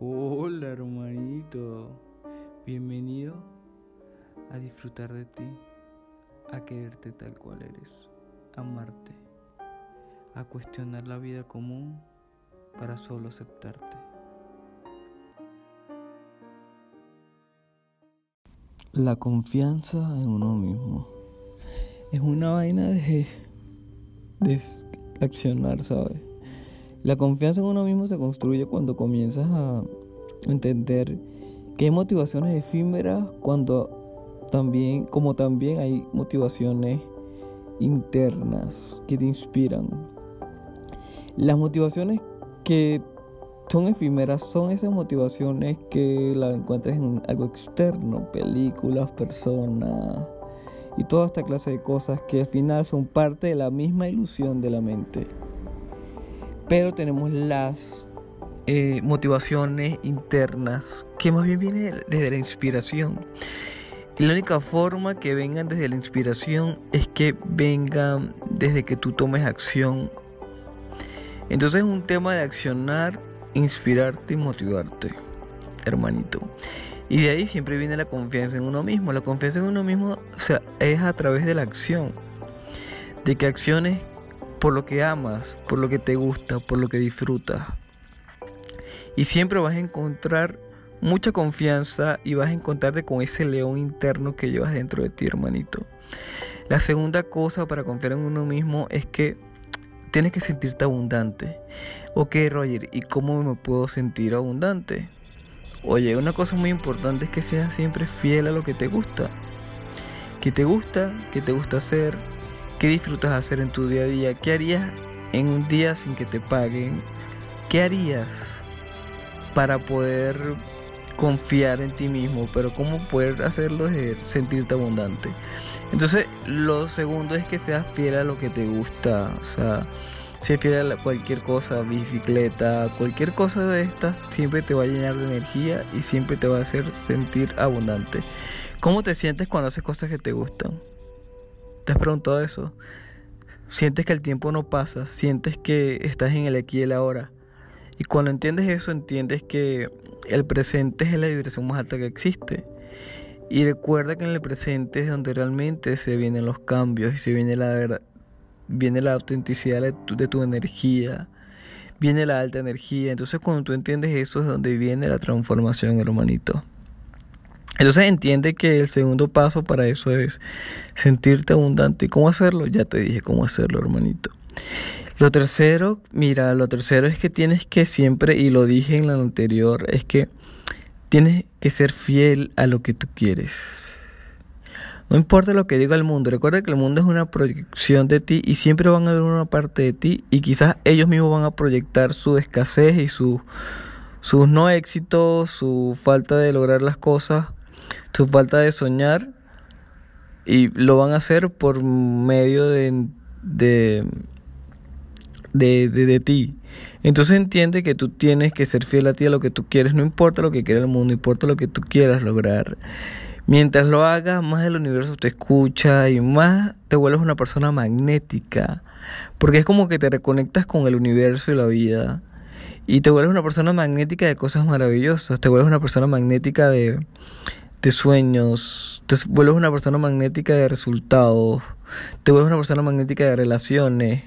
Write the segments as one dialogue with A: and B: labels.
A: Hola hermanito, bienvenido a disfrutar de ti, a quererte tal cual eres, a amarte, a cuestionar la vida común para solo aceptarte. La confianza en uno mismo es una vaina de, de accionar, ¿sabes? La confianza en uno mismo se construye cuando comienzas a entender que hay motivaciones efímeras cuando también, como también hay motivaciones internas que te inspiran. Las motivaciones que son efímeras son esas motivaciones que la encuentras en algo externo, películas, personas y toda esta clase de cosas que al final son parte de la misma ilusión de la mente pero tenemos las eh, motivaciones internas que más bien vienen desde la inspiración. Y la única forma que vengan desde la inspiración es que vengan desde que tú tomes acción. Entonces es un tema de accionar, inspirarte y motivarte, hermanito. Y de ahí siempre viene la confianza en uno mismo. La confianza en uno mismo o sea, es a través de la acción. De que acciones por lo que amas, por lo que te gusta, por lo que disfrutas. Y siempre vas a encontrar mucha confianza y vas a encontrarte con ese león interno que llevas dentro de ti, hermanito. La segunda cosa para confiar en uno mismo es que tienes que sentirte abundante. Ok, Roger, ¿y cómo me puedo sentir abundante? Oye, una cosa muy importante es que seas siempre fiel a lo que te gusta. ¿Qué te gusta? ¿Qué te gusta hacer? ¿Qué disfrutas hacer en tu día a día? ¿Qué harías en un día sin que te paguen? ¿Qué harías para poder confiar en ti mismo? Pero ¿cómo poder hacerlo es sentirte abundante? Entonces, lo segundo es que seas fiel a lo que te gusta. O sea, ser fiel a cualquier cosa, bicicleta, cualquier cosa de estas, siempre te va a llenar de energía y siempre te va a hacer sentir abundante. ¿Cómo te sientes cuando haces cosas que te gustan? ¿Te has preguntado eso? Sientes que el tiempo no pasa, sientes que estás en el aquí y el ahora. Y cuando entiendes eso, entiendes que el presente es la vibración más alta que existe. Y recuerda que en el presente es donde realmente se vienen los cambios y se viene la viene la autenticidad de tu, de tu energía, viene la alta energía. Entonces cuando tú entiendes eso es donde viene la transformación, hermanito. Entonces entiende que el segundo paso para eso es sentirte abundante. ¿Y cómo hacerlo? Ya te dije cómo hacerlo, hermanito. Lo tercero, mira, lo tercero es que tienes que siempre, y lo dije en la anterior, es que tienes que ser fiel a lo que tú quieres. No importa lo que diga el mundo, recuerda que el mundo es una proyección de ti y siempre van a ver una parte de ti y quizás ellos mismos van a proyectar su escasez y su, sus no éxitos, su falta de lograr las cosas su falta de soñar y lo van a hacer por medio de, de, de, de, ti. Entonces entiende que tú tienes que ser fiel a ti, a lo que tú quieres, no importa lo que quiera el mundo, importa lo que tú quieras lograr. Mientras lo hagas, más el universo te escucha y más te vuelves una persona magnética. Porque es como que te reconectas con el universo y la vida. Y te vuelves una persona magnética de cosas maravillosas. Te vuelves una persona magnética de, de sueños, te vuelves una persona magnética de resultados, te vuelves una persona magnética de relaciones,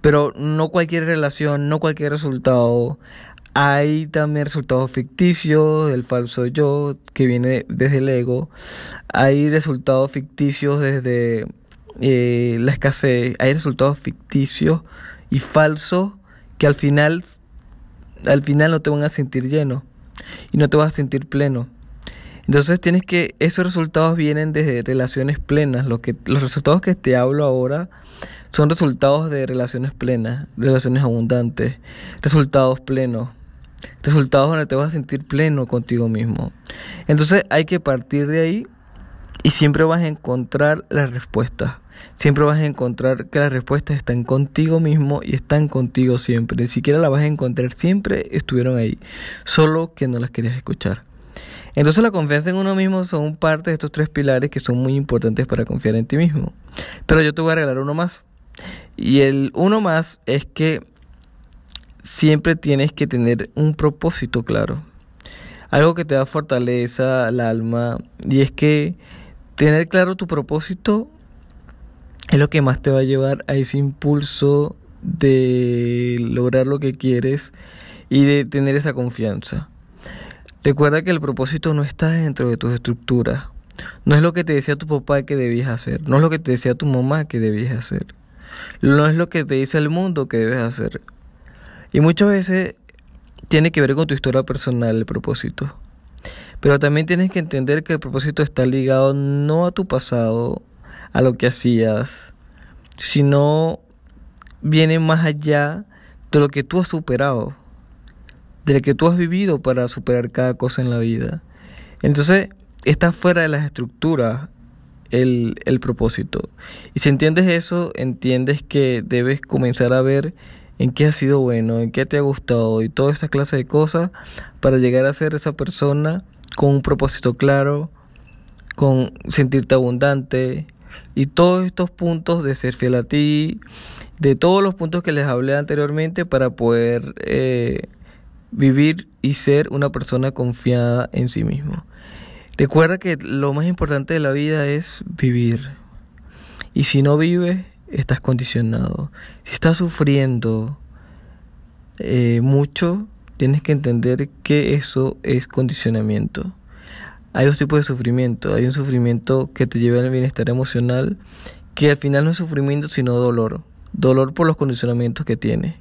A: pero no cualquier relación, no cualquier resultado. Hay también resultados ficticios del falso yo que viene desde el ego. Hay resultados ficticios desde eh, la escasez. Hay resultados ficticios y falsos que al final, al final no te van a sentir lleno y no te vas a sentir pleno. Entonces tienes que, esos resultados vienen desde relaciones plenas. Lo que, los resultados que te hablo ahora son resultados de relaciones plenas, relaciones abundantes, resultados plenos, resultados donde te vas a sentir pleno contigo mismo. Entonces hay que partir de ahí y siempre vas a encontrar las respuestas. Siempre vas a encontrar que las respuestas están contigo mismo y están contigo siempre. Ni siquiera las vas a encontrar, siempre estuvieron ahí, solo que no las querías escuchar. Entonces la confianza en uno mismo son parte de estos tres pilares que son muy importantes para confiar en ti mismo. Pero yo te voy a regalar uno más. Y el uno más es que siempre tienes que tener un propósito claro. algo que te da fortaleza al alma y es que tener claro tu propósito es lo que más te va a llevar a ese impulso de lograr lo que quieres y de tener esa confianza. Recuerda que el propósito no está dentro de tus estructuras. No es lo que te decía tu papá que debías hacer. No es lo que te decía tu mamá que debías hacer. No es lo que te dice el mundo que debes hacer. Y muchas veces tiene que ver con tu historia personal el propósito. Pero también tienes que entender que el propósito está ligado no a tu pasado, a lo que hacías, sino viene más allá de lo que tú has superado, de lo que tú has vivido para superar cada cosa en la vida. Entonces, está fuera de las estructuras el, el propósito. Y si entiendes eso, entiendes que debes comenzar a ver en qué ha sido bueno, en qué te ha gustado y toda esa clase de cosas para llegar a ser esa persona con un propósito claro, con sentirte abundante y todos estos puntos de ser fiel a ti, de todos los puntos que les hablé anteriormente para poder eh, vivir y ser una persona confiada en sí mismo. Recuerda que lo más importante de la vida es vivir. Y si no vives, estás condicionado. Si estás sufriendo eh, mucho, tienes que entender que eso es condicionamiento. Hay dos tipos de sufrimiento. Hay un sufrimiento que te lleva al bienestar emocional, que al final no es sufrimiento, sino dolor. Dolor por los condicionamientos que tienes.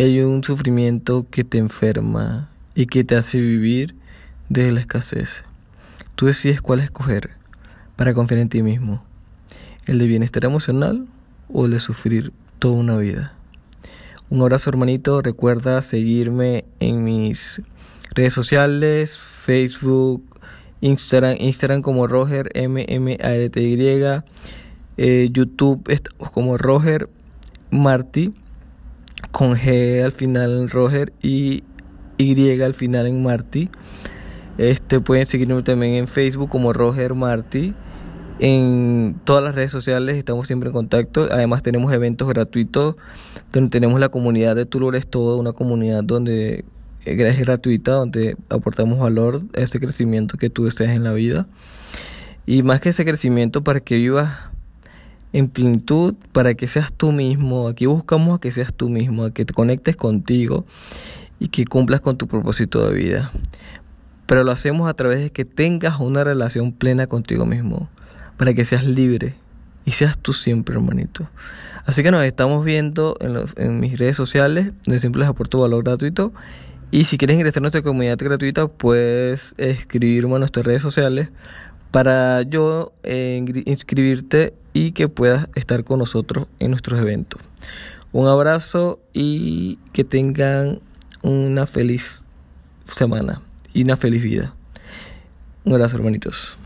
A: Hay un sufrimiento que te enferma y que te hace vivir desde la escasez. Tú decides cuál escoger para confiar en ti mismo. El de bienestar emocional o el de sufrir toda una vida. Un abrazo hermanito, recuerda seguirme en mis redes sociales, Facebook, Instagram, Instagram como Roger M M A L T eh, YouTube como Roger Marty con G al final en Roger y Y al final en Marty. Este pueden seguirme también en Facebook como Roger Marty en todas las redes sociales estamos siempre en contacto. Además tenemos eventos gratuitos donde tenemos la comunidad de Tú lo eres todo, una comunidad donde es gratuita, donde aportamos valor a ese crecimiento que tú deseas en la vida. Y más que ese crecimiento para que vivas en plenitud, para que seas tú mismo. Aquí buscamos a que seas tú mismo, a que te conectes contigo y que cumplas con tu propósito de vida. Pero lo hacemos a través de que tengas una relación plena contigo mismo para que seas libre y seas tú siempre, hermanito. Así que nos estamos viendo en, mis redes sociales, donde siempre les aporto valor gratuito. Y si quieres ingresar a nuestra comunidad gratuita, puedes escribirme a nuestras redes sociales para yo eh, inscribirte y que puedas estar con nosotros en nuestros eventos. Un abrazo y que tengan una feliz semana y una feliz vida. Un abrazo, hermanitos.